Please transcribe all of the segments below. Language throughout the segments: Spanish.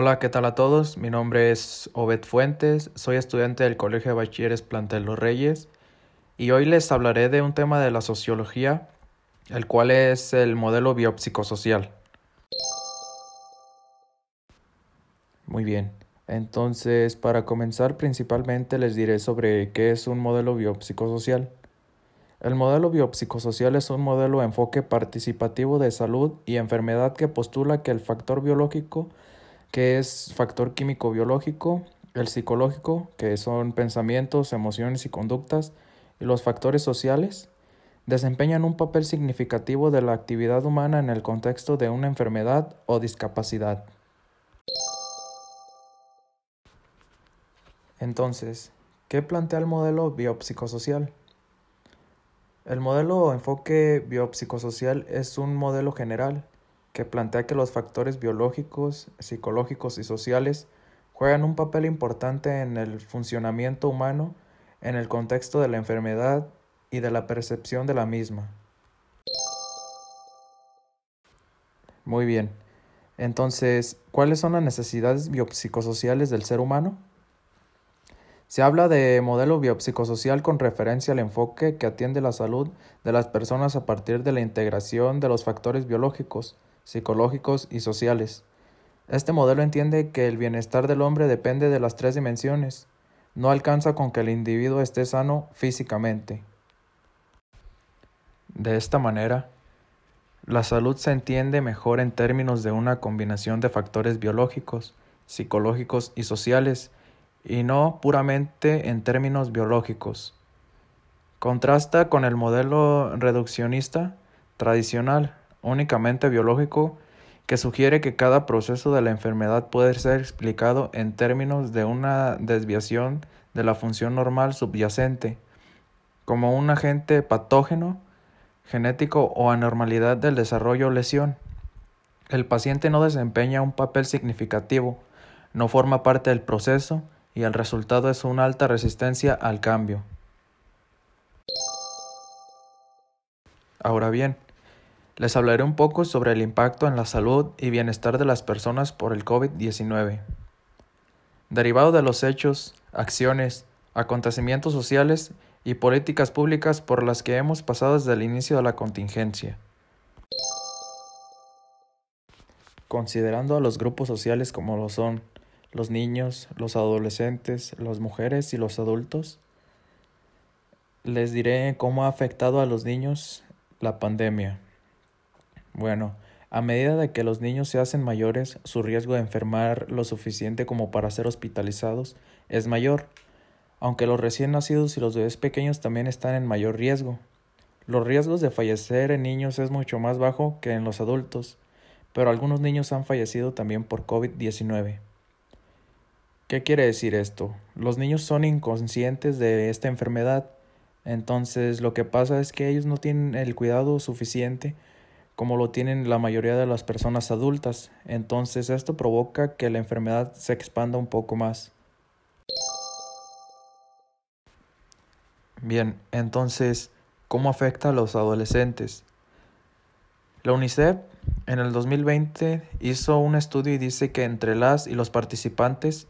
Hola, ¿qué tal a todos? Mi nombre es Obed Fuentes, soy estudiante del Colegio de Bachilleres Plantel Los Reyes y hoy les hablaré de un tema de la sociología, el cual es el modelo biopsicosocial. Muy bien, entonces para comenzar principalmente les diré sobre qué es un modelo biopsicosocial. El modelo biopsicosocial es un modelo de enfoque participativo de salud y enfermedad que postula que el factor biológico, que es factor químico biológico, el psicológico, que son pensamientos, emociones y conductas, y los factores sociales, desempeñan un papel significativo de la actividad humana en el contexto de una enfermedad o discapacidad. Entonces, ¿qué plantea el modelo biopsicosocial? El modelo o enfoque biopsicosocial es un modelo general que plantea que los factores biológicos, psicológicos y sociales juegan un papel importante en el funcionamiento humano en el contexto de la enfermedad y de la percepción de la misma. Muy bien. Entonces, ¿cuáles son las necesidades biopsicosociales del ser humano? Se habla de modelo biopsicosocial con referencia al enfoque que atiende la salud de las personas a partir de la integración de los factores biológicos, psicológicos y sociales. Este modelo entiende que el bienestar del hombre depende de las tres dimensiones. No alcanza con que el individuo esté sano físicamente. De esta manera, la salud se entiende mejor en términos de una combinación de factores biológicos, psicológicos y sociales y no puramente en términos biológicos. Contrasta con el modelo reduccionista tradicional, únicamente biológico, que sugiere que cada proceso de la enfermedad puede ser explicado en términos de una desviación de la función normal subyacente, como un agente patógeno, genético o anormalidad del desarrollo o lesión. El paciente no desempeña un papel significativo, no forma parte del proceso, y el resultado es una alta resistencia al cambio. Ahora bien, les hablaré un poco sobre el impacto en la salud y bienestar de las personas por el COVID-19. Derivado de los hechos, acciones, acontecimientos sociales y políticas públicas por las que hemos pasado desde el inicio de la contingencia. Considerando a los grupos sociales como lo son los niños, los adolescentes, las mujeres y los adultos. Les diré cómo ha afectado a los niños la pandemia. Bueno, a medida de que los niños se hacen mayores, su riesgo de enfermar lo suficiente como para ser hospitalizados es mayor, aunque los recién nacidos y los bebés pequeños también están en mayor riesgo. Los riesgos de fallecer en niños es mucho más bajo que en los adultos, pero algunos niños han fallecido también por COVID-19. ¿Qué quiere decir esto? Los niños son inconscientes de esta enfermedad, entonces lo que pasa es que ellos no tienen el cuidado suficiente como lo tienen la mayoría de las personas adultas, entonces esto provoca que la enfermedad se expanda un poco más. Bien, entonces, ¿cómo afecta a los adolescentes? La UNICEF en el 2020 hizo un estudio y dice que entre las y los participantes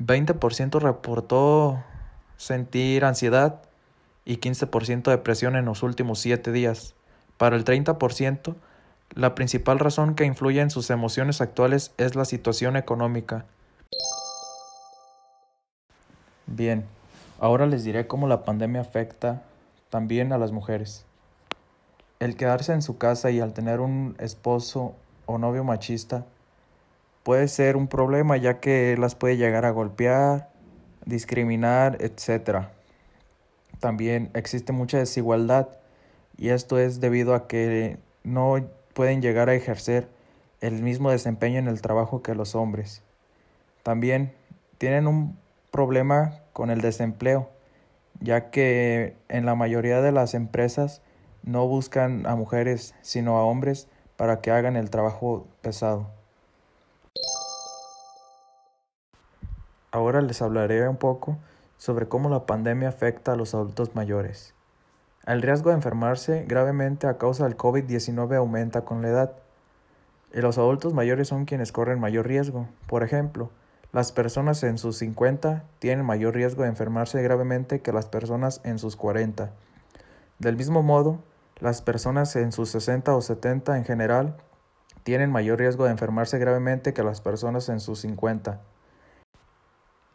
20% reportó sentir ansiedad y 15% depresión en los últimos 7 días. Para el 30%, la principal razón que influye en sus emociones actuales es la situación económica. Bien, ahora les diré cómo la pandemia afecta también a las mujeres. El quedarse en su casa y al tener un esposo o novio machista puede ser un problema ya que las puede llegar a golpear, discriminar, etc. También existe mucha desigualdad y esto es debido a que no pueden llegar a ejercer el mismo desempeño en el trabajo que los hombres. También tienen un problema con el desempleo, ya que en la mayoría de las empresas no buscan a mujeres, sino a hombres para que hagan el trabajo pesado. Ahora les hablaré un poco sobre cómo la pandemia afecta a los adultos mayores. El riesgo de enfermarse gravemente a causa del COVID-19 aumenta con la edad. y los adultos mayores son quienes corren mayor riesgo. Por ejemplo, las personas en sus 50 tienen mayor riesgo de enfermarse gravemente que las personas en sus 40. Del mismo modo, las personas en sus 60 o 70 en general tienen mayor riesgo de enfermarse gravemente que las personas en sus 50.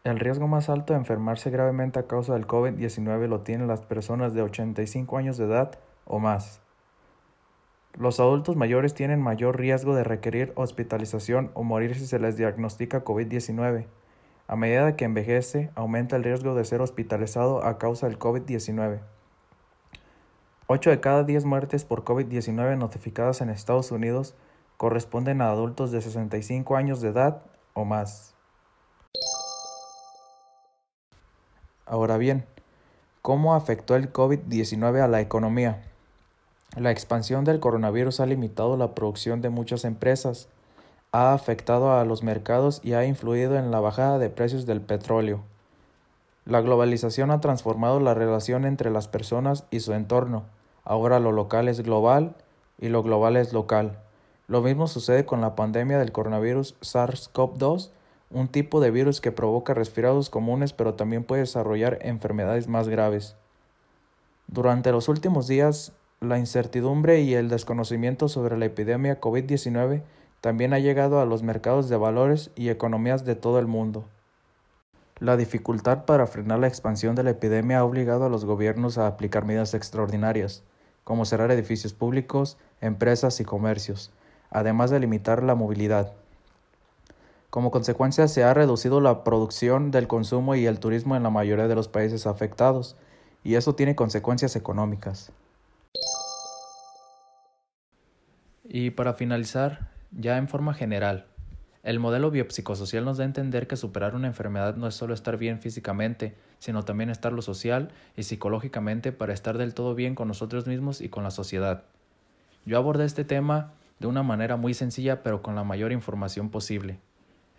El riesgo más alto de enfermarse gravemente a causa del COVID-19 lo tienen las personas de 85 años de edad o más. Los adultos mayores tienen mayor riesgo de requerir hospitalización o morir si se les diagnostica COVID-19. A medida que envejece, aumenta el riesgo de ser hospitalizado a causa del COVID-19. 8 de cada 10 muertes por COVID-19 notificadas en Estados Unidos corresponden a adultos de 65 años de edad o más. Ahora bien, ¿cómo afectó el COVID-19 a la economía? La expansión del coronavirus ha limitado la producción de muchas empresas, ha afectado a los mercados y ha influido en la bajada de precios del petróleo. La globalización ha transformado la relación entre las personas y su entorno. Ahora lo local es global y lo global es local. Lo mismo sucede con la pandemia del coronavirus SARS-CoV-2 un tipo de virus que provoca resfriados comunes pero también puede desarrollar enfermedades más graves. Durante los últimos días, la incertidumbre y el desconocimiento sobre la epidemia COVID-19 también ha llegado a los mercados de valores y economías de todo el mundo. La dificultad para frenar la expansión de la epidemia ha obligado a los gobiernos a aplicar medidas extraordinarias, como cerrar edificios públicos, empresas y comercios, además de limitar la movilidad. Como consecuencia, se ha reducido la producción del consumo y el turismo en la mayoría de los países afectados, y eso tiene consecuencias económicas. Y para finalizar, ya en forma general, el modelo biopsicosocial nos da a entender que superar una enfermedad no es solo estar bien físicamente, sino también estarlo social y psicológicamente para estar del todo bien con nosotros mismos y con la sociedad. Yo abordé este tema de una manera muy sencilla pero con la mayor información posible.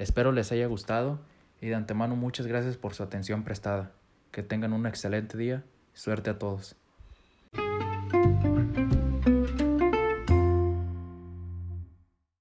Espero les haya gustado y de antemano muchas gracias por su atención prestada. Que tengan un excelente día. Suerte a todos.